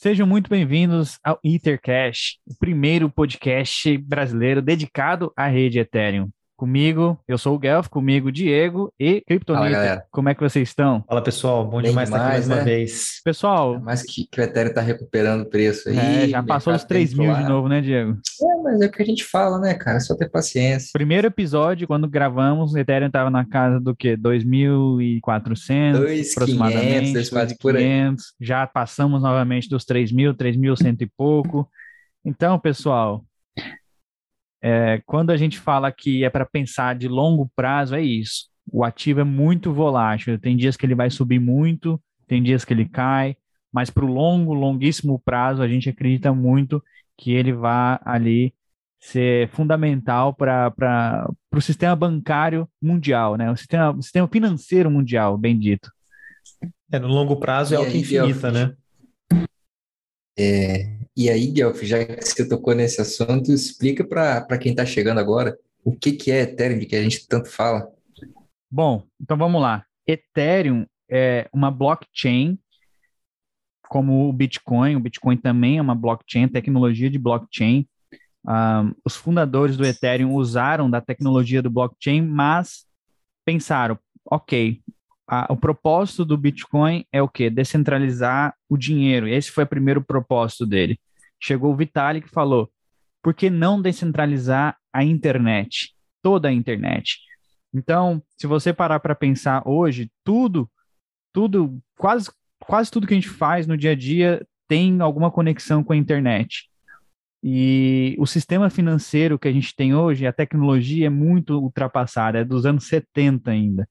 Sejam muito bem-vindos ao Ethercash, o primeiro podcast brasileiro dedicado à rede Ethereum. Comigo, eu sou o Guelph, comigo Diego e Kryptonita. Como é que vocês estão? Fala pessoal, bom Bem demais, estar aqui mais né? uma vez. Pessoal, mais que, que o Ethereum está recuperando o preço aí. É, já passou os 3 mil de novo, né, Diego? É, mas é o que a gente fala, né, cara? É só ter paciência. Primeiro episódio, quando gravamos, o Ethereum estava na casa do quê? 2.400 aproximadamente. 2.500, por aí. Já passamos novamente dos 3 mil, 3.100 e pouco. Então, pessoal, é, quando a gente fala que é para pensar de longo prazo, é isso. O ativo é muito volátil. Tem dias que ele vai subir muito, tem dias que ele cai, mas para o longo, longuíssimo prazo, a gente acredita muito que ele vai ali ser fundamental para o sistema bancário mundial, né? O sistema, o sistema financeiro mundial, bem dito. É, no longo prazo é algo infinita, né? É, e aí, Guelph, já que você tocou nesse assunto, explica para quem está chegando agora o que, que é Ethereum, de que a gente tanto fala. Bom, então vamos lá. Ethereum é uma blockchain como o Bitcoin. O Bitcoin também é uma blockchain, tecnologia de blockchain. Um, os fundadores do Ethereum usaram da tecnologia do blockchain, mas pensaram, ok, a, o propósito do Bitcoin é o quê? Descentralizar o dinheiro. Esse foi o primeiro propósito dele. Chegou o Vitalik e falou: por que não descentralizar a internet? Toda a internet. Então, se você parar para pensar hoje, tudo, tudo, quase, quase tudo que a gente faz no dia a dia tem alguma conexão com a internet. E o sistema financeiro que a gente tem hoje, a tecnologia é muito ultrapassada, é dos anos 70 ainda.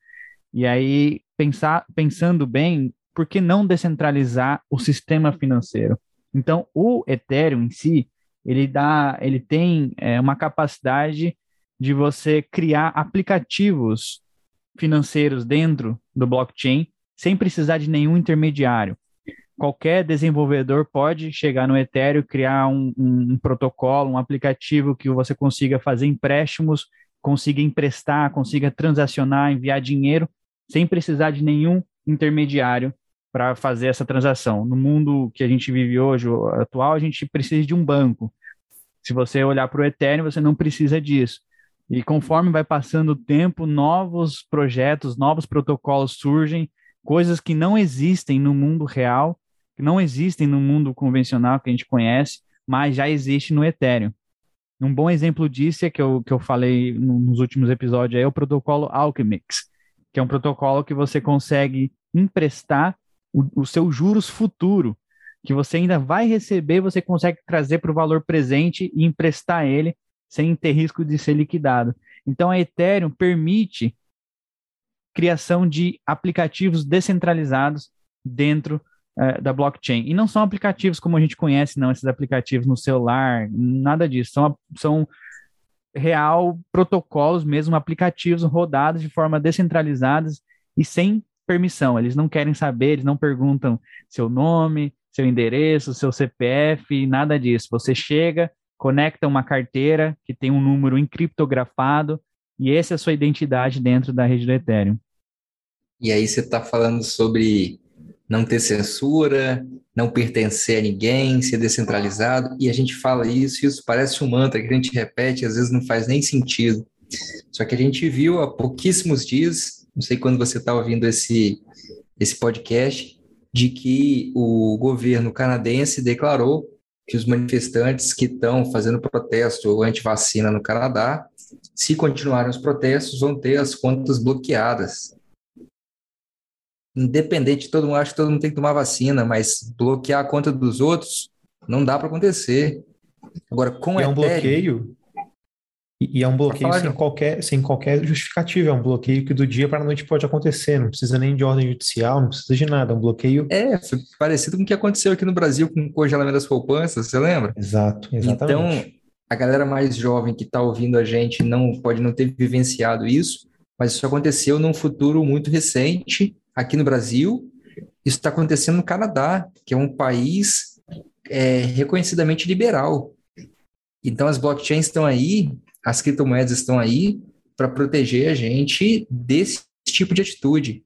E aí, pensar, pensando bem, por que não descentralizar o sistema financeiro? Então, o Ethereum em si, ele dá, ele tem é, uma capacidade de você criar aplicativos financeiros dentro do blockchain sem precisar de nenhum intermediário. Qualquer desenvolvedor pode chegar no Ethereum, criar um, um, um protocolo, um aplicativo que você consiga fazer empréstimos, consiga emprestar, consiga transacionar, enviar dinheiro, sem precisar de nenhum intermediário para fazer essa transação. No mundo que a gente vive hoje, atual, a gente precisa de um banco. Se você olhar para o Ethereum, você não precisa disso. E conforme vai passando o tempo, novos projetos, novos protocolos surgem, coisas que não existem no mundo real, que não existem no mundo convencional que a gente conhece, mas já existe no Ethereum. Um bom exemplo disso é que eu, que eu falei nos últimos episódios é o protocolo Alchemix, que é um protocolo que você consegue emprestar o, o seu juros futuro, que você ainda vai receber, você consegue trazer para o valor presente e emprestar ele sem ter risco de ser liquidado. Então a Ethereum permite criação de aplicativos descentralizados dentro uh, da blockchain. E não são aplicativos como a gente conhece, não, esses aplicativos no celular, nada disso. São, são real protocolos mesmo, aplicativos rodados de forma descentralizadas e sem permissão, eles não querem saber, eles não perguntam seu nome, seu endereço, seu CPF, nada disso. Você chega, conecta uma carteira que tem um número encriptografado e essa é a sua identidade dentro da rede do Ethereum. E aí você está falando sobre não ter censura, não pertencer a ninguém, ser descentralizado, e a gente fala isso, e isso parece um mantra que a gente repete, às vezes não faz nem sentido. Só que a gente viu há pouquíssimos dias não sei quando você está ouvindo esse, esse podcast, de que o governo canadense declarou que os manifestantes que estão fazendo protesto anti-vacina no Canadá, se continuarem os protestos, vão ter as contas bloqueadas. Independente, todo mundo acha que todo mundo tem que tomar vacina, mas bloquear a conta dos outros não dá para acontecer. Agora, com é um Ethereum, bloqueio e, é um bloqueio sem qualquer, sem qualquer justificativa, é um bloqueio que do dia para a noite pode acontecer, não precisa nem de ordem judicial, não precisa de nada, é um bloqueio. É, parecido com o que aconteceu aqui no Brasil com o congelamento das poupanças, você lembra? Exato, exatamente. Então, a galera mais jovem que está ouvindo a gente não pode não ter vivenciado isso, mas isso aconteceu num futuro muito recente aqui no Brasil. Isso está acontecendo no Canadá, que é um país é, reconhecidamente liberal. Então, as blockchains estão aí as criptomoedas estão aí para proteger a gente desse tipo de atitude.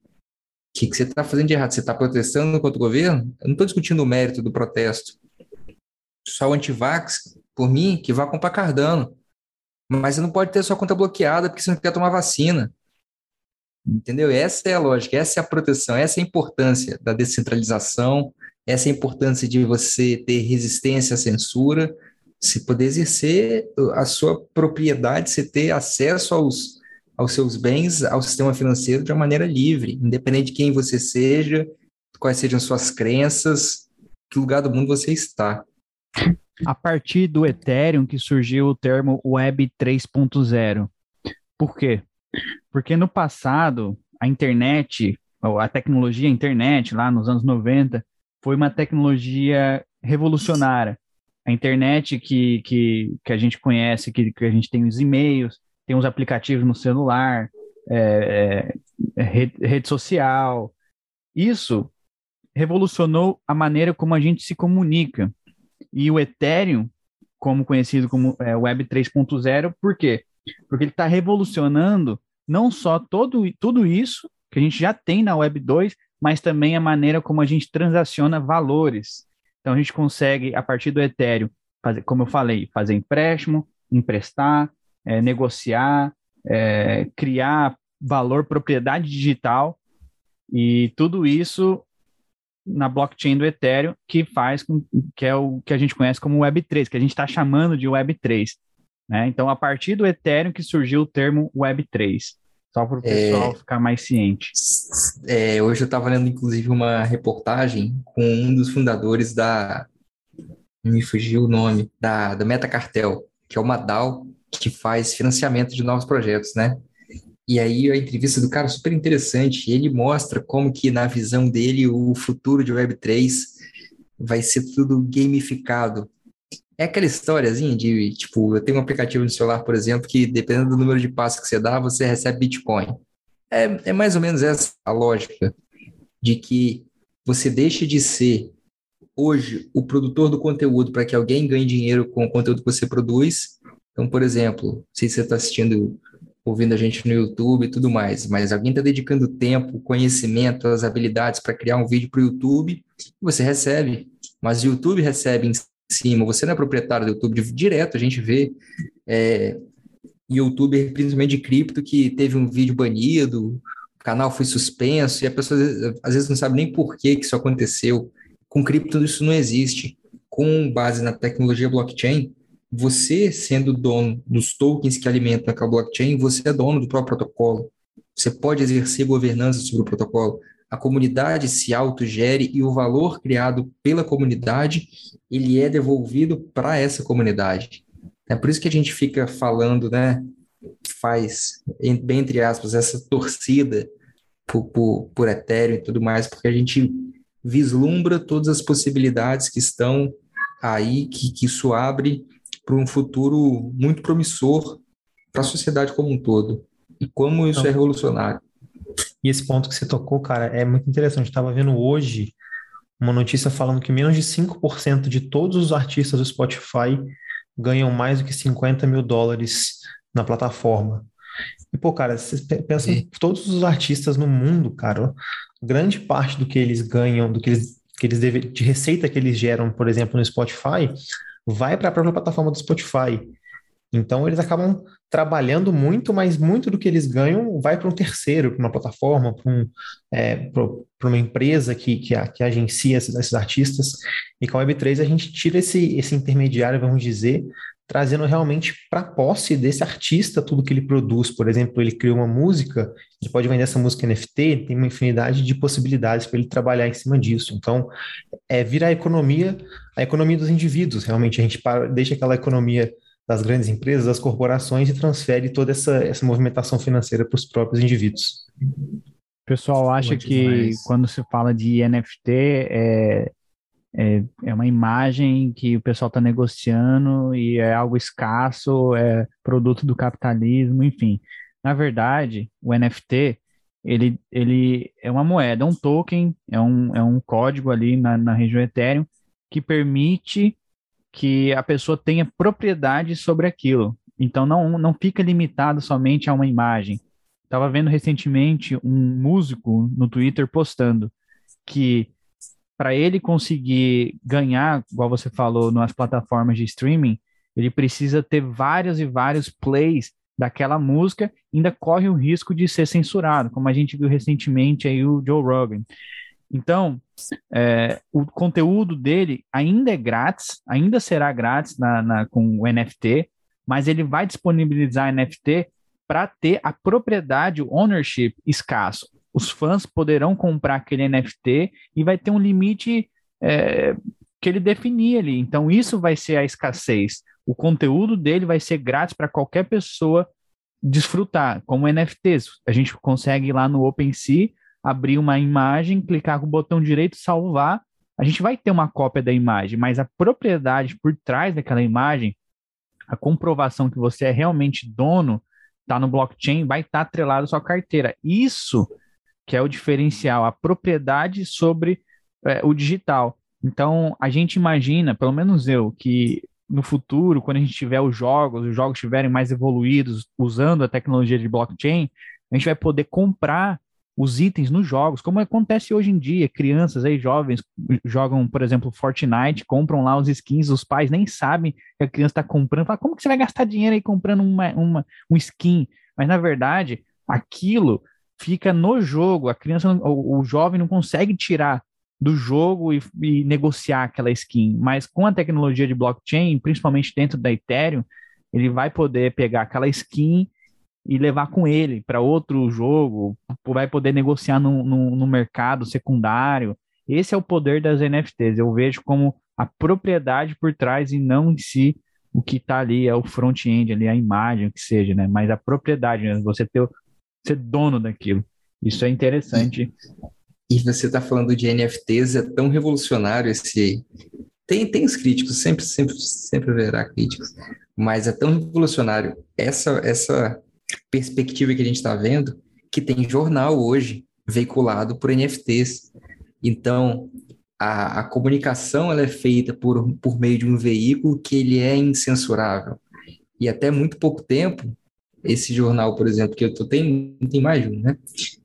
que, que você está fazendo de errado? Você está protestando contra o governo? Eu não estou discutindo o mérito do protesto. Só o antivax, por mim, que vá comprar Cardano. Mas você não pode ter sua conta bloqueada porque você não quer tomar vacina. Entendeu? Essa é a lógica, essa é a proteção, essa é a importância da descentralização, essa é a importância de você ter resistência à censura, se poder exercer a sua propriedade, você ter acesso aos, aos seus bens, ao sistema financeiro de uma maneira livre, independente de quem você seja, quais sejam suas crenças, que lugar do mundo você está. A partir do Ethereum que surgiu o termo Web 3.0. Por quê? Porque no passado, a internet, a tecnologia a internet, lá nos anos 90, foi uma tecnologia revolucionária. A internet que, que, que a gente conhece, que, que a gente tem os e-mails, tem os aplicativos no celular, é, é, rede, rede social. Isso revolucionou a maneira como a gente se comunica. E o Ethereum, como conhecido como é, Web 3.0, por quê? Porque ele está revolucionando não só todo, tudo isso que a gente já tem na Web 2, mas também a maneira como a gente transaciona valores. Então a gente consegue, a partir do Ethereum, fazer, como eu falei, fazer empréstimo, emprestar, é, negociar, é, criar valor, propriedade digital, e tudo isso na blockchain do Ethereum, que faz com, que é o que a gente conhece como Web3, que a gente está chamando de Web3. Né? Então, a partir do Ethereum que surgiu o termo Web3. Só para o pessoal é, ficar mais ciente. É, hoje eu estava lendo, inclusive, uma reportagem com um dos fundadores da. Me fugiu o nome, da, da Metacartel, que é uma DAO que faz financiamento de novos projetos, né? E aí a entrevista do cara é super interessante, ele mostra como que na visão dele o futuro de Web3 vai ser tudo gamificado. É aquela historiazinha de, tipo, eu tenho um aplicativo no celular, por exemplo, que dependendo do número de passos que você dá, você recebe Bitcoin. É, é mais ou menos essa a lógica de que você deixa de ser hoje o produtor do conteúdo para que alguém ganhe dinheiro com o conteúdo que você produz. Então, por exemplo, se você está assistindo, ouvindo a gente no YouTube e tudo mais, mas alguém está dedicando tempo, conhecimento, as habilidades para criar um vídeo para o YouTube, você recebe. Mas o YouTube recebe em cima, você não é proprietário do YouTube direto, a gente vê é, youtuber, principalmente de cripto, que teve um vídeo banido, o canal foi suspenso, e a pessoa às vezes não sabe nem por que, que isso aconteceu. Com cripto isso não existe. Com base na tecnologia blockchain, você sendo dono dos tokens que alimentam aquela blockchain, você é dono do próprio protocolo. Você pode exercer governança sobre o protocolo a comunidade se autogere e o valor criado pela comunidade, ele é devolvido para essa comunidade. É por isso que a gente fica falando, né, faz, bem entre aspas, essa torcida por, por, por Ethereum e tudo mais, porque a gente vislumbra todas as possibilidades que estão aí, que, que isso abre para um futuro muito promissor para a sociedade como um todo. E como isso então, é revolucionário. E esse ponto que você tocou, cara, é muito interessante. Estava vendo hoje uma notícia falando que menos de 5% de todos os artistas do Spotify ganham mais do que 50 mil dólares na plataforma. E, pô, cara, você pensa em todos os artistas no mundo, cara, grande parte do que eles ganham, do que eles, que eles deve, de receita que eles geram, por exemplo, no Spotify, vai para a própria plataforma do Spotify. Então eles acabam trabalhando muito, mas muito do que eles ganham vai para um terceiro, para uma plataforma, para um, é, uma empresa que, que, que agencia esses, esses, artistas. E com a Web3 a gente tira esse, esse intermediário, vamos dizer, trazendo realmente para posse desse artista tudo que ele produz. Por exemplo, ele criou uma música, ele pode vender essa música NFT, tem uma infinidade de possibilidades para ele trabalhar em cima disso. Então, é vira a economia, a economia dos indivíduos. Realmente a gente para, deixa aquela economia das grandes empresas, das corporações e transfere toda essa, essa movimentação financeira para os próprios indivíduos. O pessoal acha que quando se fala de NFT é, é, é uma imagem que o pessoal está negociando e é algo escasso, é produto do capitalismo, enfim. Na verdade, o NFT ele, ele é uma moeda, é um token, é um, é um código ali na, na região Ethereum que permite que a pessoa tenha propriedade sobre aquilo. Então não, não fica limitado somente a uma imagem. Tava vendo recentemente um músico no Twitter postando que para ele conseguir ganhar, igual você falou, nas plataformas de streaming, ele precisa ter vários e vários plays daquela música, ainda corre o risco de ser censurado, como a gente viu recentemente aí o Joe Rogan. Então, é, o conteúdo dele ainda é grátis, ainda será grátis na, na, com o NFT, mas ele vai disponibilizar NFT para ter a propriedade, o ownership escasso. Os fãs poderão comprar aquele NFT e vai ter um limite é, que ele definir ali. Então, isso vai ser a escassez. O conteúdo dele vai ser grátis para qualquer pessoa desfrutar, como NFTs. A gente consegue ir lá no OpenSea, abrir uma imagem, clicar com o botão direito, salvar. A gente vai ter uma cópia da imagem, mas a propriedade por trás daquela imagem, a comprovação que você é realmente dono, está no blockchain, vai estar tá atrelado à sua carteira. Isso que é o diferencial, a propriedade sobre é, o digital. Então, a gente imagina, pelo menos eu, que no futuro, quando a gente tiver os jogos, os jogos estiverem mais evoluídos, usando a tecnologia de blockchain, a gente vai poder comprar os itens nos jogos, como acontece hoje em dia, crianças aí, jovens, jogam, por exemplo, Fortnite, compram lá os skins, os pais nem sabem que a criança está comprando, fala, como que você vai gastar dinheiro aí comprando uma, uma, um skin? Mas, na verdade, aquilo fica no jogo, a criança, o, o jovem não consegue tirar do jogo e, e, negociar aquela skin. Mas com a tecnologia de blockchain, principalmente dentro da Ethereum, ele vai poder pegar aquela skin e levar com ele para outro jogo, vai poder negociar no, no, no, mercado secundário. Esse é o poder das NFTs. Eu vejo como a propriedade por trás e não em si o que está ali, é o front-end ali, a imagem, o que seja, né? Mas a propriedade, né? você ter, ser dono daquilo. Isso é interessante. E você está falando de NFTs, é tão revolucionário esse. Tem, tem os críticos, sempre, sempre, sempre haverá críticos, mas é tão revolucionário essa, essa perspectiva que a gente está vendo que tem jornal hoje veiculado por NFTs. Então, a, a comunicação ela é feita por, por meio de um veículo que ele é incensurável. E até muito pouco tempo, esse jornal, por exemplo, que eu tô, tem, tem mais um, né?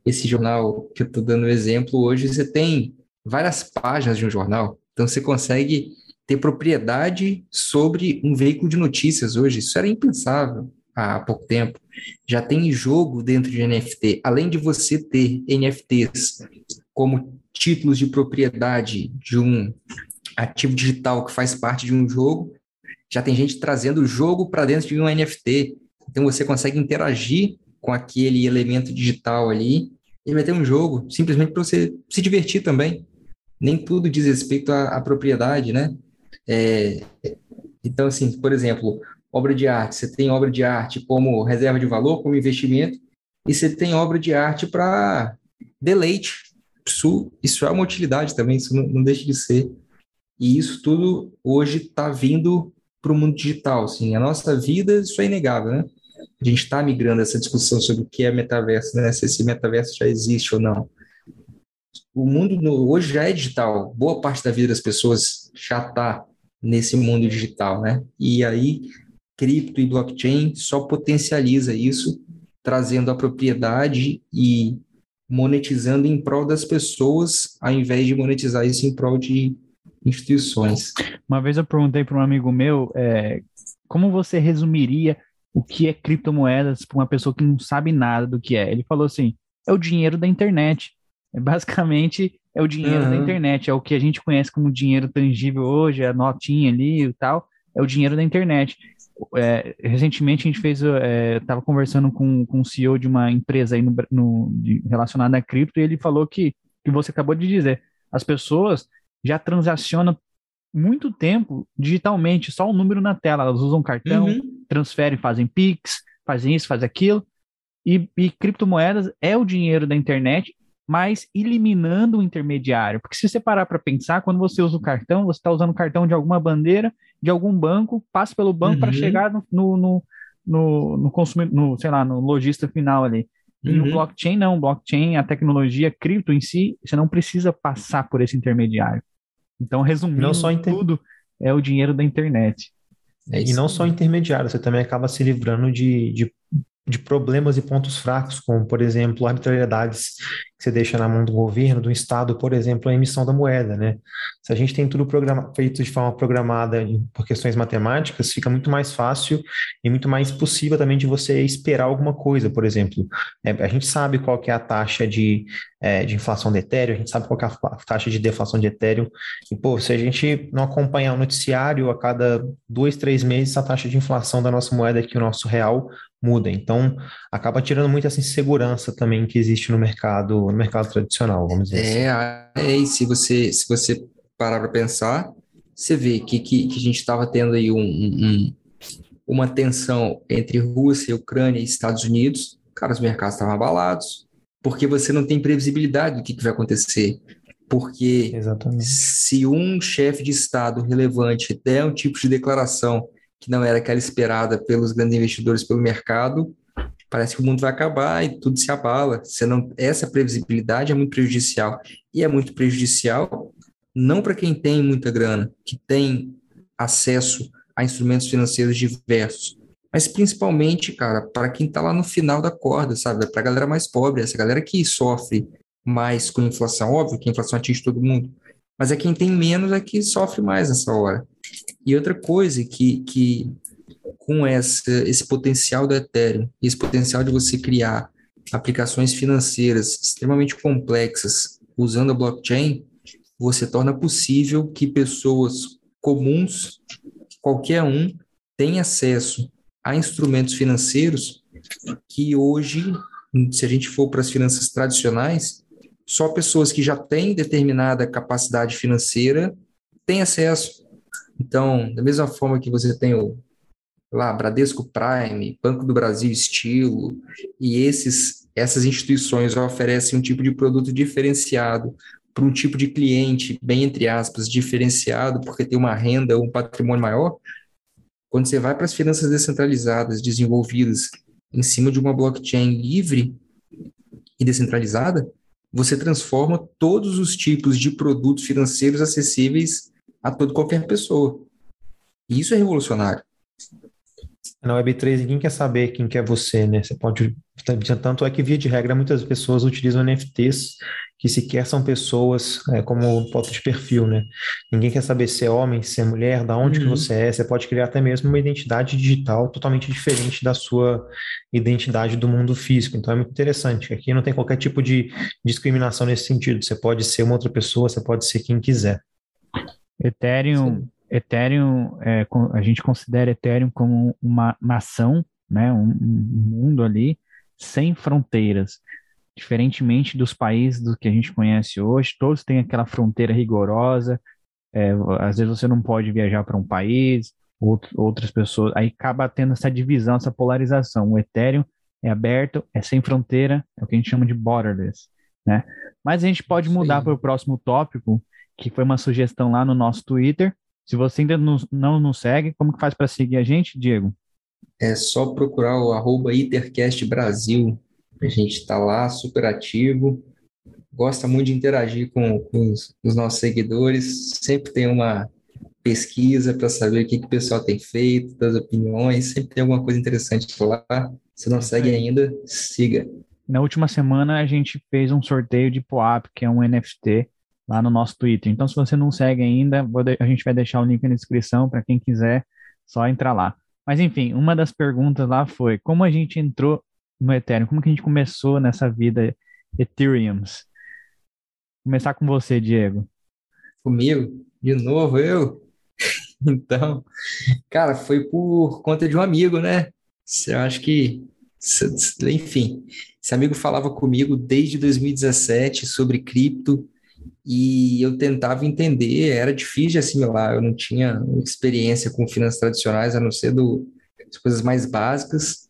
Esse jornal que eu estou dando exemplo hoje, você tem várias páginas de um jornal, então você consegue ter propriedade sobre um veículo de notícias hoje. Isso era impensável há pouco tempo. Já tem jogo dentro de NFT. Além de você ter NFTs como títulos de propriedade de um ativo digital que faz parte de um jogo, já tem gente trazendo o jogo para dentro de um NFT. Então você consegue interagir com aquele elemento digital ali. Ele vai ter um jogo simplesmente para você se divertir também. Nem tudo diz respeito à, à propriedade, né? É, então, assim, por exemplo, obra de arte. Você tem obra de arte como reserva de valor, como investimento, e você tem obra de arte para deleite. Isso, isso é uma utilidade também, isso não, não deixa de ser. E isso tudo hoje está vindo para o mundo digital. Assim, a nossa vida, isso é inegável, né? a gente está migrando essa discussão sobre o que é metaverso, né? se esse metaverso já existe ou não. O mundo no, hoje já é digital, boa parte da vida das pessoas já está nesse mundo digital, né? E aí, cripto e blockchain só potencializa isso, trazendo a propriedade e monetizando em prol das pessoas, ao invés de monetizar isso em prol de instituições. Uma vez eu perguntei para um amigo meu é, como você resumiria o que é criptomoedas para uma pessoa que não sabe nada do que é. Ele falou assim: é o dinheiro da internet. É basicamente é o dinheiro uhum. da internet, é o que a gente conhece como dinheiro tangível hoje, a notinha ali e tal, é o dinheiro da internet. É, recentemente a gente fez, estava é, conversando com, com o CEO de uma empresa aí no, no, relacionada a cripto e ele falou que, que você acabou de dizer, as pessoas já transacionam muito tempo digitalmente, só o um número na tela. Elas usam cartão, uhum. transferem, fazem Pix, fazem isso, fazem aquilo. E, e, criptomoedas é o dinheiro da internet, mas eliminando o intermediário. Porque se você parar para pensar, quando você usa o cartão, você está usando o cartão de alguma bandeira, de algum banco, passa pelo banco uhum. para chegar no, no, no, no, consumidor, no, sei lá, no lojista final ali. E uhum. no blockchain, não. Blockchain, a tecnologia cripto em si, você não precisa passar por esse intermediário. Então, resumindo não só inter... tudo, é o dinheiro da internet. É e não só intermediário, você também acaba se livrando de, de de problemas e pontos fracos, como, por exemplo, arbitrariedades que você deixa na mão do governo, do Estado, por exemplo, a emissão da moeda, né? Se a gente tem tudo feito de forma programada por questões matemáticas, fica muito mais fácil e muito mais possível também de você esperar alguma coisa, por exemplo. É, a gente sabe qual que é a taxa de, é, de inflação de Ethereum, a gente sabe qual que é a taxa de deflação de Ethereum, e, pô, se a gente não acompanhar o noticiário, a cada dois, três meses, a taxa de inflação da nossa moeda aqui, o nosso real, muda. Então, acaba tirando muito essa insegurança também que existe no mercado, no mercado tradicional, vamos dizer é, assim. É, e se você, se você parar para pensar, você vê que, que, que a gente estava tendo aí um, um, uma tensão entre Rússia, Ucrânia e Estados Unidos, cara, os mercados estavam abalados, porque você não tem previsibilidade do que, que vai acontecer. Porque Exatamente. se um chefe de Estado relevante der um tipo de declaração que não era aquela esperada pelos grandes investidores, pelo mercado, parece que o mundo vai acabar e tudo se abala. Você não, essa previsibilidade é muito prejudicial. E é muito prejudicial não para quem tem muita grana, que tem acesso a instrumentos financeiros diversos, mas principalmente, cara, para quem está lá no final da corda, sabe? Para a galera mais pobre, essa galera que sofre mais com inflação. Óbvio que a inflação atinge todo mundo, mas é quem tem menos é que sofre mais nessa hora. E outra coisa que, que com essa, esse potencial do Ethereum, esse potencial de você criar aplicações financeiras extremamente complexas usando a blockchain, você torna possível que pessoas comuns, qualquer um, tenha acesso a instrumentos financeiros que hoje, se a gente for para as finanças tradicionais, só pessoas que já têm determinada capacidade financeira têm acesso. Então, da mesma forma que você tem o lá, Bradesco Prime, Banco do Brasil Estilo, e esses, essas instituições oferecem um tipo de produto diferenciado para um tipo de cliente, bem entre aspas, diferenciado, porque tem uma renda, um patrimônio maior. Quando você vai para as finanças descentralizadas, desenvolvidas em cima de uma blockchain livre e descentralizada, você transforma todos os tipos de produtos financeiros acessíveis a toda qualquer pessoa. E isso é revolucionário. Na Web3, ninguém quer saber quem que é você, né? Você pode. Tanto é que, via de regra, muitas pessoas utilizam NFTs que sequer são pessoas é, como foto de perfil, né? Ninguém quer saber se é homem, se é mulher, da onde uhum. que você é. Você pode criar até mesmo uma identidade digital totalmente diferente da sua identidade do mundo físico. Então é muito interessante. Aqui não tem qualquer tipo de discriminação nesse sentido. Você pode ser uma outra pessoa, você pode ser quem quiser. Ethereum, Ethereum é, a gente considera Ethereum como uma nação, né, um, um mundo ali sem fronteiras. Diferentemente dos países do que a gente conhece hoje, todos têm aquela fronteira rigorosa. É, às vezes você não pode viajar para um país, outro, outras pessoas. Aí acaba tendo essa divisão, essa polarização. O Ethereum é aberto, é sem fronteira, é o que a gente chama de borderless. Né? Mas a gente pode mudar para o próximo tópico, que foi uma sugestão lá no nosso Twitter. Se você ainda não, não nos segue, como que faz para seguir a gente, Diego? É só procurar o arroba Itercast Brasil. A gente está lá, super ativo. Gosta muito de interagir com, com os, os, nossos seguidores. Sempre tem uma pesquisa para saber o que, que o pessoal tem feito, das opiniões. Sempre tem alguma coisa interessante lá. Se não segue ainda, siga. Na última semana a gente fez um sorteio de POAP, que é um NFT lá no nosso Twitter. Então, se você não segue ainda, a gente vai deixar o link na descrição para quem quiser, só entrar lá. Mas enfim, uma das perguntas lá foi como a gente entrou no Ethereum, como que a gente começou nessa vida Ethereums? Começar com você, Diego. Comigo? De novo, eu? Então, cara, foi por conta de um amigo, né? Eu acho que, enfim, esse amigo falava comigo desde 2017 sobre cripto, e eu tentava entender, era difícil de assimilar, eu não tinha experiência com finanças tradicionais, a não ser do, as coisas mais básicas,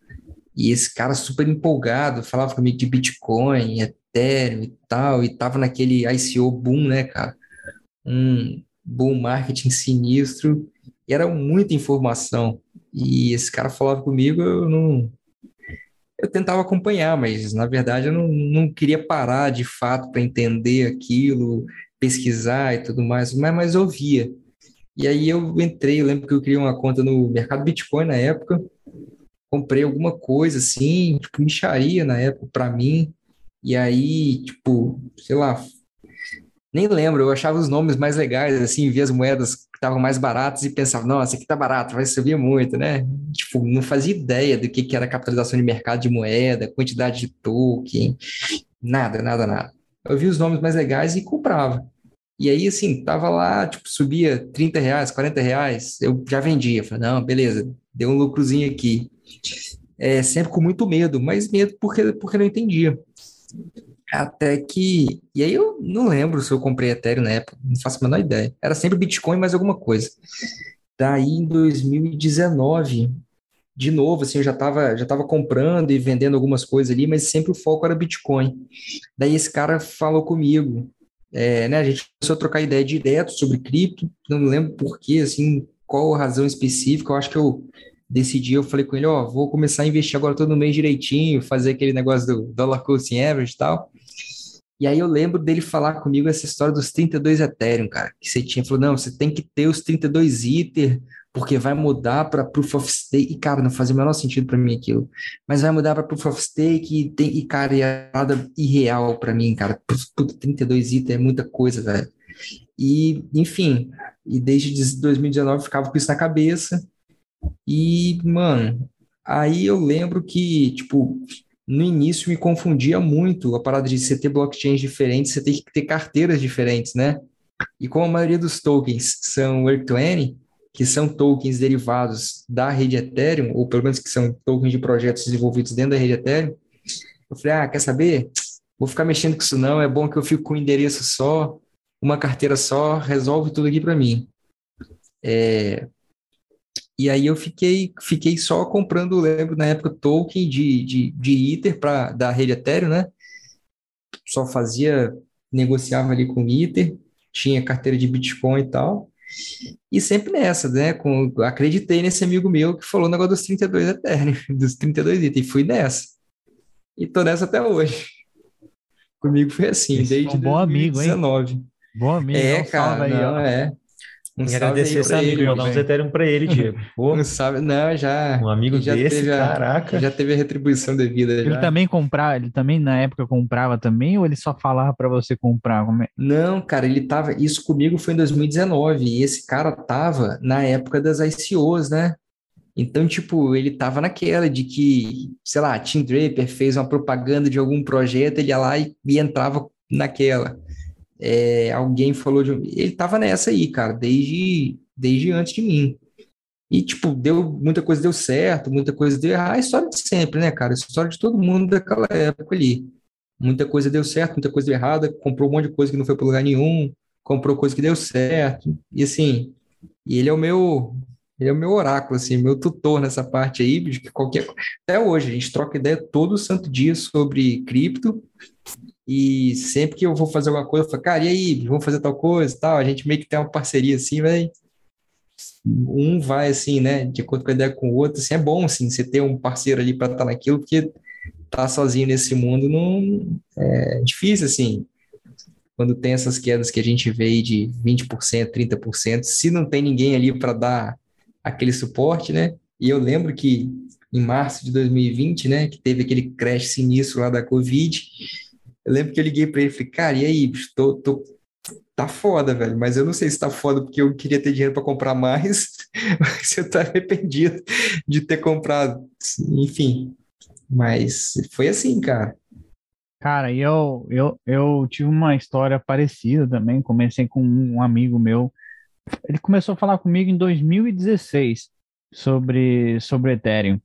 e esse cara super empolgado, falava comigo de Bitcoin, Ethereum e tal, e tava naquele ICO boom, né, cara? Um boom marketing sinistro, e era muita informação, e esse cara falava comigo, eu não, eu tentava acompanhar, mas na verdade eu não, não queria parar de fato para entender aquilo, pesquisar e tudo mais, mas, mas eu via. E aí eu entrei, eu lembro que eu criei uma conta no mercado Bitcoin na época, comprei alguma coisa assim, tipo, micharia na época para mim. E aí, tipo, sei lá, nem lembro, eu achava os nomes mais legais, assim, via as moedas estavam mais baratas e pensava, nossa, aqui tá barato, vai subir muito, né? Tipo, não fazia ideia do que, que era capitalização de mercado de moeda, quantidade de token, nada, nada, nada. Eu via os nomes mais legais e comprava. E aí, assim, tava lá, tipo, subia 30 reais, 40 reais, eu já vendia. Falei, não, beleza, deu um lucrozinho aqui. É, sempre com muito medo, mas medo porque, porque não entendia. Até que. E aí eu não lembro se eu comprei Ethereum na época, não faço a menor ideia. Era sempre Bitcoin mais alguma coisa. Daí em 2019, de novo, assim, eu já estava já tava comprando e vendendo algumas coisas ali, mas sempre o foco era Bitcoin. Daí esse cara falou comigo, é, né, a gente começou a trocar ideia direto sobre cripto, não lembro por quê, assim, qual razão específica, eu acho que eu decidi, eu falei com ele, ó, oh, vou começar a investir agora todo mês direitinho, fazer aquele negócio do dollar cost average e tal. E aí eu lembro dele falar comigo essa história dos 32 Ethereum, cara, que você tinha, falou, não, você tem que ter os 32 Ether, porque vai mudar para Proof of Stake, e cara, não fazia o menor sentido para mim aquilo, mas vai mudar para Proof of Stake, e, tem, e cara, é nada irreal para mim, cara, Puta, 32 Ether é muita coisa, velho. E, enfim, e desde 2019 ficava com isso na cabeça, e, mano, aí eu lembro que, tipo, no início me confundia muito a parada de você ter blockchains diferentes, você tem que ter carteiras diferentes, né? E como a maioria dos tokens são Earth20, que são tokens derivados da rede Ethereum, ou pelo menos que são tokens de projetos desenvolvidos dentro da rede Ethereum, eu falei, ah, quer saber? Vou ficar mexendo com isso não, é bom que eu fico com um endereço só, uma carteira só, resolve tudo aqui para mim. É, e aí eu fiquei, fiquei só comprando, lembro, na época, token de, de, de Ether pra, da rede Ethereum, né? Só fazia, negociava ali com Ether, tinha carteira de Bitcoin e tal. E sempre nessa, né? Com, acreditei nesse amigo meu que falou o negócio dos 32 Ethereum, dos 32 Ether, e fui nessa. E tô nessa até hoje. Comigo foi assim, Esse desde é um bom 2019. amigo, hein? Bom amigo, É, salve cara, aí, não, é. Um E salve agradecer esse amigo, ele, mandar uns. Ethereum pra ele, Diego. Pô, Não sabe, não, já. um amigo já desse, teve a- caraca. Já teve a retribuição devida Ele já. também comprava, ele também na época comprava também, ou ele só falava para você comprar? É- Não, cara, ele tava. Isso comigo foi em 2019. E esse cara tava na época das ICOs, né? Então, tipo, ele tava naquela de que, sei lá, Tim Draper fez uma propaganda de algum projeto, ele ia lá e, e entrava naquela. É, alguém falou de. Ele tava nessa aí, cara, desde, desde antes de mim. E, tipo, deu, muita coisa deu certo, muita coisa deu errado. A história de sempre, né, cara? A história de todo mundo daquela época ali. Muita coisa deu certo, muita coisa deu errada, comprou um monte de coisa que não foi para lugar nenhum, comprou coisa que deu certo. E assim, e ele é o meu, ele é o meu oráculo, assim, meu tutor nessa parte aí, que qualquer até hoje a gente troca ideia todo santo dia sobre cripto. E sempre que eu vou fazer alguma coisa, eu falo, cara, e aí, vamos fazer tal coisa e tal. A gente meio que tem uma parceria assim, velho. Um vai assim, né, de acordo com a ideia com o outro. Assim, é bom, assim, você ter um parceiro ali para estar naquilo, porque tá sozinho nesse mundo não é difícil, assim. Quando tem essas quedas que a gente vê aí de 20%, 30%, se não tem ninguém ali para dar aquele suporte, né? E eu lembro que em março de 2020, né, que teve aquele crash sinistro lá da Covid, eu lembro que eu liguei para ele e falei, cara, e aí, bicho, tô, tô, tá foda, velho, mas eu não sei se tá foda porque eu queria ter dinheiro para comprar mais, mas eu tô arrependido de ter comprado, enfim. Mas foi assim, cara. Cara, eu, eu, eu tive uma história parecida também. Comecei com um amigo meu. Ele começou a falar comigo em 2016 sobre, sobre Ethereum.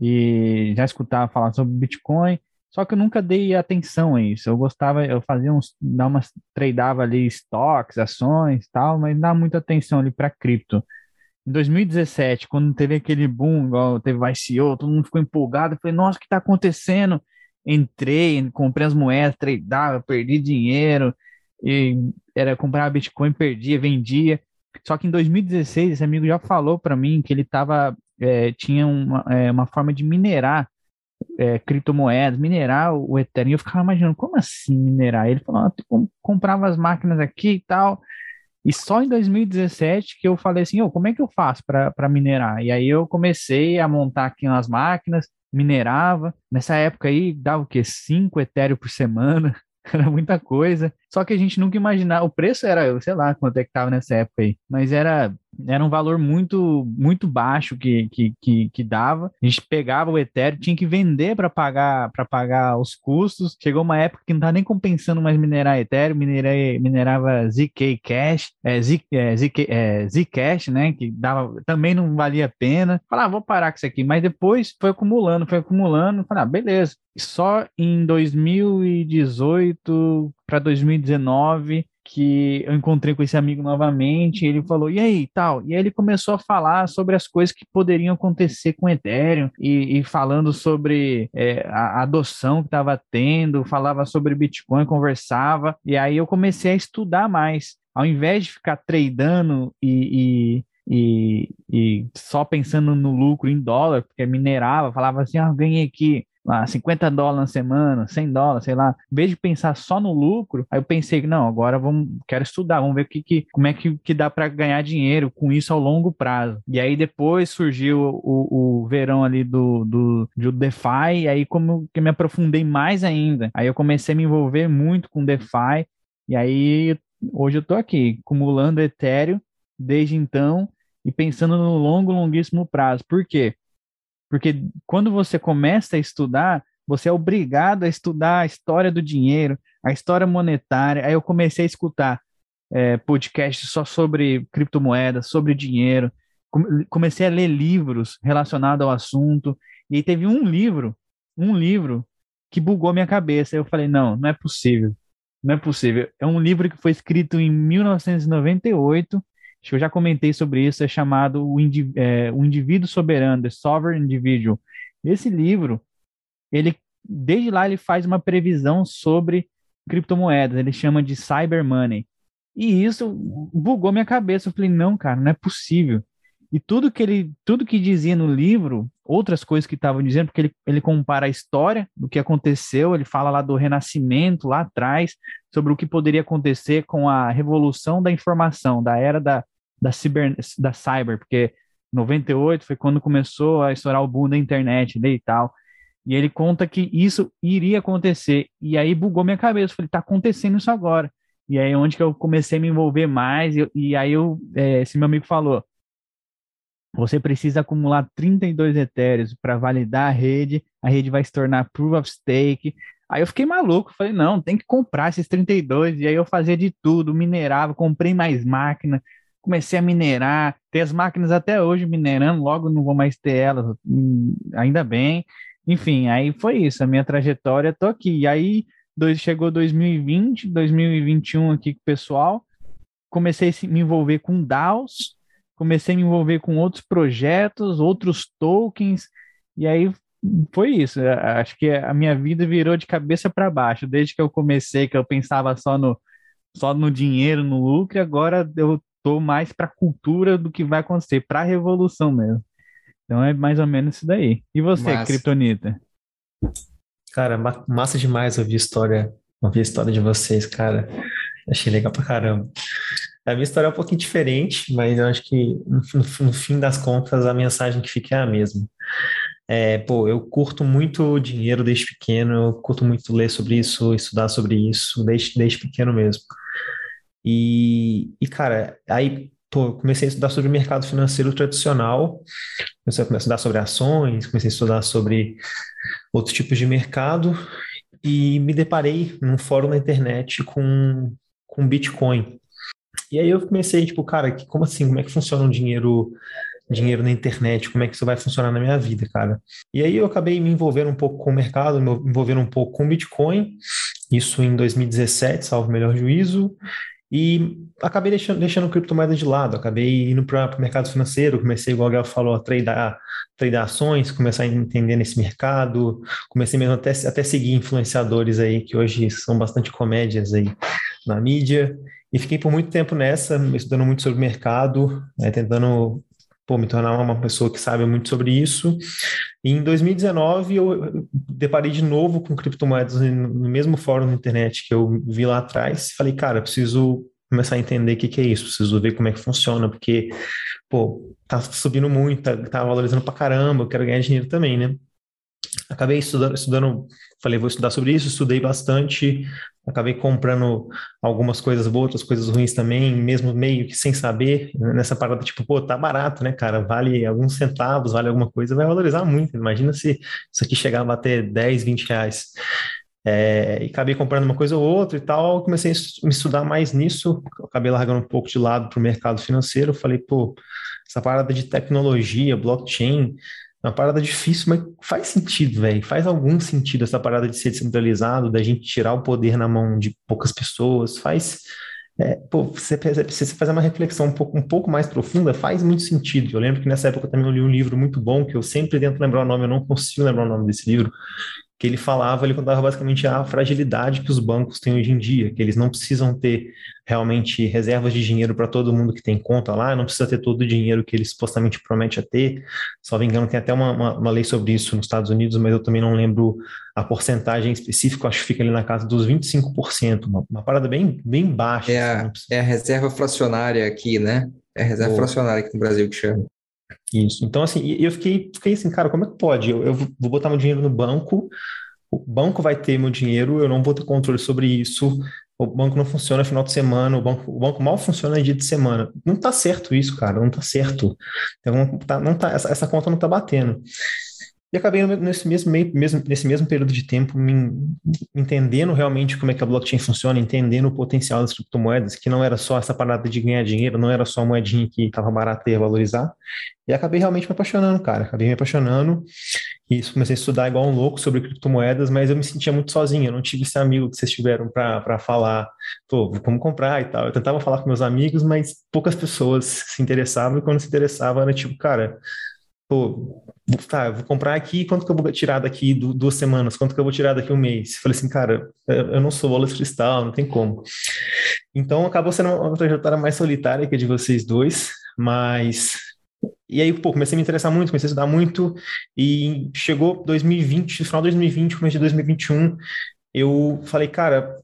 E já escutava falar sobre Bitcoin, só que eu nunca dei atenção a isso. Eu gostava, eu fazia uns, dar umas, tradeava ali estoques, ações tal, mas não dava muita atenção ali para cripto. Em 2017, quando teve aquele boom, igual teve ICO, todo mundo ficou empolgado. Falei, nossa, o que está acontecendo? Entrei, comprei as moedas, tradeava, perdi dinheiro, e era comprar Bitcoin, perdia, vendia. Só que em 2016, esse amigo já falou para mim que ele tava, é, tinha uma, é, uma forma de minerar é, criptomoedas, minerar o Ethereum. Eu ficava imaginando, como assim minerar? Ele falou, ah, tu comprava as máquinas aqui e tal, E só em 2017 que eu falei assim, oh, como é que eu faço para minerar? E aí eu comecei a montar aqui umas máquinas, minerava. Nessa época aí dava o quê? 5 Ethereum por semana. Era muita coisa. Só que a gente nunca imaginava. O preço era, sei lá quanto é que tava nessa época aí. Mas era era um valor muito muito baixo que, que, que, que dava. A gente pegava o Ethereum, tinha que vender para pagar para pagar os custos. Chegou uma época que não estava nem compensando mais minerar Ethereum, minerei, minerava ZK Cash, é, Z, é, ZK, é, Zcash, né? Que dava, também não valia a pena. Falei, ah, vou parar com isso aqui. Mas depois foi acumulando, foi acumulando. Falei, ah, beleza. Só em 2018 para 2019 que eu encontrei com esse amigo novamente, ele falou, e aí, tal? E aí ele começou a falar sobre as coisas que poderiam acontecer com o Ethereum, e, e falando sobre é, a adoção que estava tendo, falava sobre Bitcoin, conversava, e aí eu comecei a estudar mais. Ao invés de ficar tradando e, e, e, e só pensando no lucro em dólar, porque minerava, falava assim, ah, ganhei aqui lá, 50 dólares na semana, 100 dólares, sei lá, em vez de pensar só no lucro, aí eu pensei que não, agora vamos, quero estudar, vamos ver que, que, como é que, que dá para ganhar dinheiro com isso ao longo prazo. E aí depois surgiu o, o verão ali do, do, do DeFi, e aí como que me aprofundei mais ainda, aí eu comecei a me envolver muito com DeFi, e aí hoje eu tô aqui, acumulando Ethereum desde então, e pensando no longo, longuíssimo prazo. Por quê? Porque quando você começa a estudar, você é obrigado a estudar a história do dinheiro, a história monetária. Aí eu comecei a escutar é, podcasts só sobre criptomoedas, sobre dinheiro. Comecei a ler livros relacionados ao assunto. E aí teve um livro, um livro que bugou minha cabeça. Eu falei, não, não é possível. Não é possível. É um livro que foi escrito em 1998 Acho que eu já comentei sobre isso, é chamado O, Indiv é, o Indivíduo Soberano, The Sovereign Individual. Esse livro, ele desde lá ele faz uma previsão sobre criptomoedas, ele chama de cyber money. E isso bugou minha cabeça. Eu falei, não, cara, não é possível. E tudo que ele, tudo que dizia no livro, outras coisas que estavam dizendo, porque ele, ele compara a história do que aconteceu, ele fala lá do renascimento lá atrás, sobre o que poderia acontecer com a revolução da informação, da era da, da, ciber, da cyber, porque 98 foi quando começou a estourar o boom da internet né, e tal. E ele conta que isso iria acontecer. E aí bugou minha cabeça. Falei, tá acontecendo isso agora. E aí onde que eu comecei a me envolver mais. E, e aí eu, é, esse meu amigo falou, você precisa acumular 32 etéreos para validar a rede, a rede vai se tornar proof of stake. Aí eu fiquei maluco, falei, não, tem que comprar esses 32. E aí eu fazia de tudo, minerava, comprei mais máquina, comecei a minerar, ter as máquinas até hoje minerando, logo não vou mais ter elas, hum, ainda bem. Enfim, aí foi isso, a minha trajetória, tô aqui. E aí dois, chegou 2020, 2021 aqui com o pessoal, comecei a me envolver com DAOs, comecei a me envolver com outros projetos, outros tokens, e aí foi isso. Acho que a minha vida virou de cabeça para baixo. Desde que eu comecei, que eu pensava só no, só no dinheiro, no lucro, agora eu tô mais para a cultura do que vai acontecer, para a revolução mesmo. Então é mais ou menos isso daí. E você, massa. Kryptonita? Cara, massa demais ouvir a história, ouvir a história de vocês, cara. Achei legal pra caramba. A minha história é um pouquinho diferente, mas eu acho que no, no fim das contas a mensagem que fica é a mesma. É, pô, eu curto muito dinheiro desde pequeno, eu curto muito ler sobre isso, estudar sobre isso, desde, desde pequeno mesmo. E, e cara, aí pô, comecei a estudar sobre o mercado financeiro tradicional, comecei a estudar sobre ações, comecei a estudar sobre outros tipos de mercado e me deparei num fórum na internet com, com Bitcoin. E aí eu comecei, tipo, cara, como assim? Como é que funciona o dinheiro, dinheiro na internet? Como é que isso vai funcionar na minha vida, cara? E aí eu acabei me envolvendo um pouco com o mercado, me envolvendo um pouco com Bitcoin, isso em 2017, salvo melhor juízo, e acabei deixando, deixando criptomoeda de lado, acabei indo para o mercado financeiro, comecei, igual o Gael falou, a tradear, tradear ações, começar a entender nesse mercado, comecei mesmo até, até seguir influenciadores aí, que hoje são bastante comédias aí na mídia, e fiquei por muito tempo nessa, estudando muito sobre mercado, né, tentando pô, me tornar uma pessoa que sabe muito sobre isso. E em 2019 eu deparei de novo com criptomoedas no mesmo fórum na internet que eu vi lá atrás. Falei, cara, preciso começar a entender o que, que é isso, preciso ver como é que funciona, porque, pô, tá subindo muito, tá, tá valorizando pra caramba, eu quero ganhar dinheiro também, né? Acabei estudando, estudando, falei, vou estudar sobre isso, estudei bastante, acabei comprando algumas coisas boas, outras coisas ruins também, mesmo meio que sem saber, nessa parada, tipo, pô, tá barato, né, cara? Vale alguns centavos, vale alguma coisa, vai valorizar muito. Imagina se isso aqui chegar a bater 10, 20 reais. É, e acabei comprando uma coisa ou outra e tal, comecei a me estudar mais nisso, acabei largando um pouco de lado para o mercado financeiro, falei, pô, essa parada de tecnologia, blockchain, uma parada difícil, mas faz sentido, velho. Faz algum sentido essa parada de ser descentralizado, da gente tirar o poder na mão de poucas pessoas. Faz. É, pô, você precisa fazer uma reflexão um pouco, um pouco mais profunda, faz muito sentido. Eu lembro que nessa época eu também li um livro muito bom, que eu sempre tento lembrar o nome, eu não consigo lembrar o nome desse livro, que ele falava, ele contava basicamente a fragilidade que os bancos têm hoje em dia, que eles não precisam ter realmente reservas de dinheiro para todo mundo que tem conta lá, não precisa ter todo o dinheiro que eles supostamente prometem a ter. Só me engano, tem até uma, uma, uma, lei sobre isso nos Estados Unidos, mas eu também não lembro a porcentagem específica, acho que fica ali na casa dos 25%, uma, uma parada bem, bem baixa. É a, assim, é a reserva fracionária aqui, né? É a reserva Boa. fracionária aqui no Brasil que chama. Isso. Então, assim, eu fiquei, fiquei assim, cara, como é que pode? Eu, eu vou botar meu dinheiro no banco, o banco vai ter meu dinheiro, eu não vou ter controle sobre isso, o banco não funciona final de semana, o banco, o banco mal funciona dia de semana. Não tá certo isso, cara, não tá certo. Então, tá, não tá, essa, essa conta não tá batendo. E acabei nesse mesmo, mesmo, nesse mesmo período de tempo me, entendendo realmente como é que a blockchain funciona, entendendo o potencial das criptomoedas, que não era só essa parada de ganhar dinheiro, não era só a moedinha que estava barata e ia valorizar. E acabei realmente me apaixonando, cara. Acabei me apaixonando e comecei a estudar igual um louco sobre criptomoedas, mas eu me sentia muito sozinho. Eu não tive esse amigo que vocês tiveram para falar, pô, como comprar e tal. Eu tentava falar com meus amigos, mas poucas pessoas se interessavam e quando se interessavam era tipo, cara pô, tá, vou comprar aqui, quanto que eu vou tirar daqui duas semanas, quanto que eu vou tirar daqui um mês? Falei assim, cara, eu não sou bola de cristal, não tem como. Então acabou sendo uma trajetória mais solitária que a de vocês dois, mas e aí, pô, comecei a me interessar muito, comecei a estudar muito, e chegou 2020, final de 2020, começo de 2021, eu falei, cara,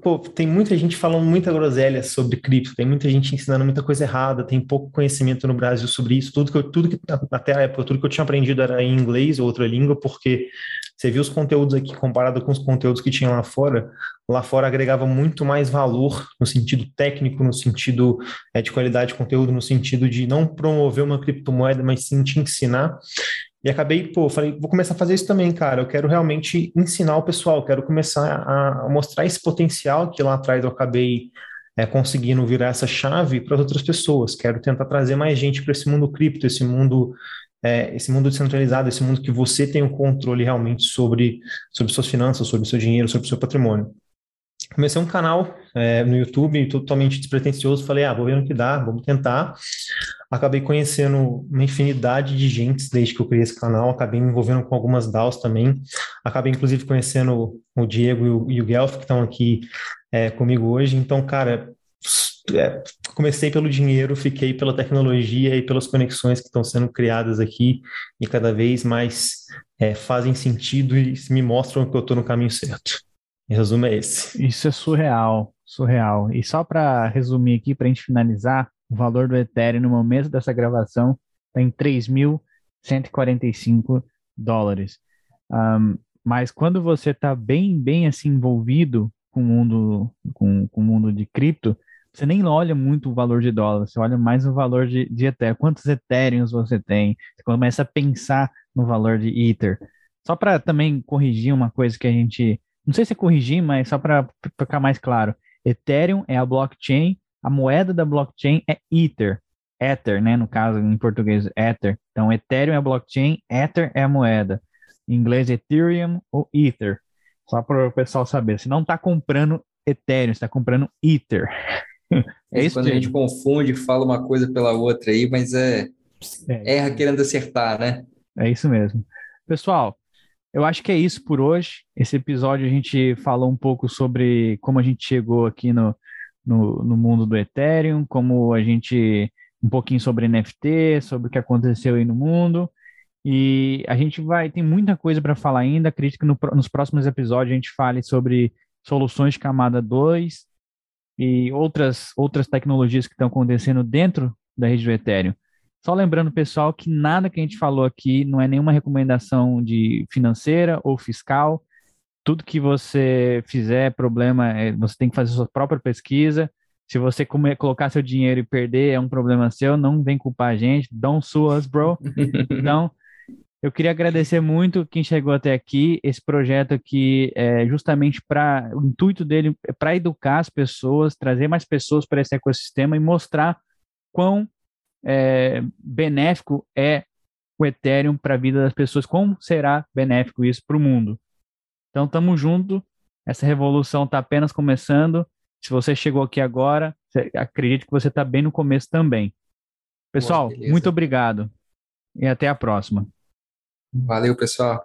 Pô, tem muita gente falando muita groselha sobre cripto, tem muita gente ensinando muita coisa errada, tem pouco conhecimento no Brasil sobre isso. Tudo que eu, tudo que até a época, tudo que eu tinha aprendido era em inglês ou outra língua, porque você viu os conteúdos aqui comparado com os conteúdos que tinham lá fora, lá fora agregava muito mais valor no sentido técnico, no sentido é, de qualidade de conteúdo, no sentido de não promover uma criptomoeda, mas sim te ensinar. E acabei, pô, falei, vou começar a fazer isso também, cara. Eu quero realmente ensinar o pessoal, quero começar a, mostrar esse potencial que lá atrás eu acabei é, conseguindo virar essa chave para outras pessoas. Quero tentar trazer mais gente para esse mundo cripto, esse mundo, é, esse mundo descentralizado, esse mundo que você tem o controle realmente sobre, sobre suas finanças, sobre seu dinheiro, sobre seu patrimônio. Comecei um canal é, no YouTube totalmente despretensioso, falei, ah, vou ver no que dá, vamos tentar. Acabei conhecendo uma infinidade de gente desde que eu criei esse canal, acabei me envolvendo com algumas DAOs também, acabei inclusive conhecendo o Diego e o, e o Guelph, que estão aqui é, comigo hoje, então, cara, é, comecei pelo dinheiro, fiquei pela tecnologia e pelas conexões que estão sendo criadas aqui e cada vez mais é, fazem sentido e me mostram que eu estou no caminho certo. Em resumo, é esse. Isso é surreal, surreal. E só para resumir aqui, para a gente finalizar, o valor do Ethereum no momento dessa gravação está em 3.145 dólares. Um, mas quando você está bem, bem assim envolvido com o mundo, com, com o mundo de cripto, você nem olha muito o valor de dólar, você olha mais o valor de, de Ethereum. Quantos Ethereums você tem? Você começa a pensar no valor de Ether. Só para também corrigir uma coisa que a gente. Não sei se é corrigir, mas só para ficar mais claro. Ethereum é a blockchain a moeda da blockchain é Ether. Ether, né? No caso, em português, Ether. Então, Ethereum é a blockchain, Ether é a moeda. Em inglês, Ethereum ou Ether. Só para o pessoal saber. Você não está comprando Ethereum, você está comprando Ether. é isso quando a gente confunde, fala uma coisa pela outra aí, mas é, é erra querendo acertar, né? É isso mesmo. Pessoal, eu acho que é isso por hoje. Esse episódio a gente falou um pouco sobre como a gente chegou aqui no, no, no mundo do Ethereum, como a gente um pouquinho sobre NFT, sobre o que aconteceu aí no mundo. E a gente vai, tem muita coisa para falar ainda. Acredito que no, nos próximos episódios a gente fale sobre soluções de camada 2, e outras, outras tecnologias que estão acontecendo dentro da rede do Ethereum. Só lembrando, pessoal, que nada que a gente falou aqui não é nenhuma recomendação de financeira ou fiscal. Tudo que você fizer, problema, é, você tem que fazer sua própria pesquisa. Se você comer, colocar seu dinheiro e perder, é um problema seu, não vem culpar a gente. Don't sue us, bro. Então, eu queria agradecer muito quem chegou até aqui. Esse projeto aqui é justamente para o intuito dele é para educar as pessoas, trazer mais pessoas para esse ecossistema e mostrar quão é, benéfico é o Ethereum para a vida das pessoas, como será benéfico isso para o mundo. Então, estamos junto. Essa revolução está apenas começando. Se você chegou aqui agora, acredito que você está bem no começo também. Pessoal, Boa, muito obrigado e até a próxima. Valeu, pessoal.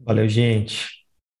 Valeu, gente.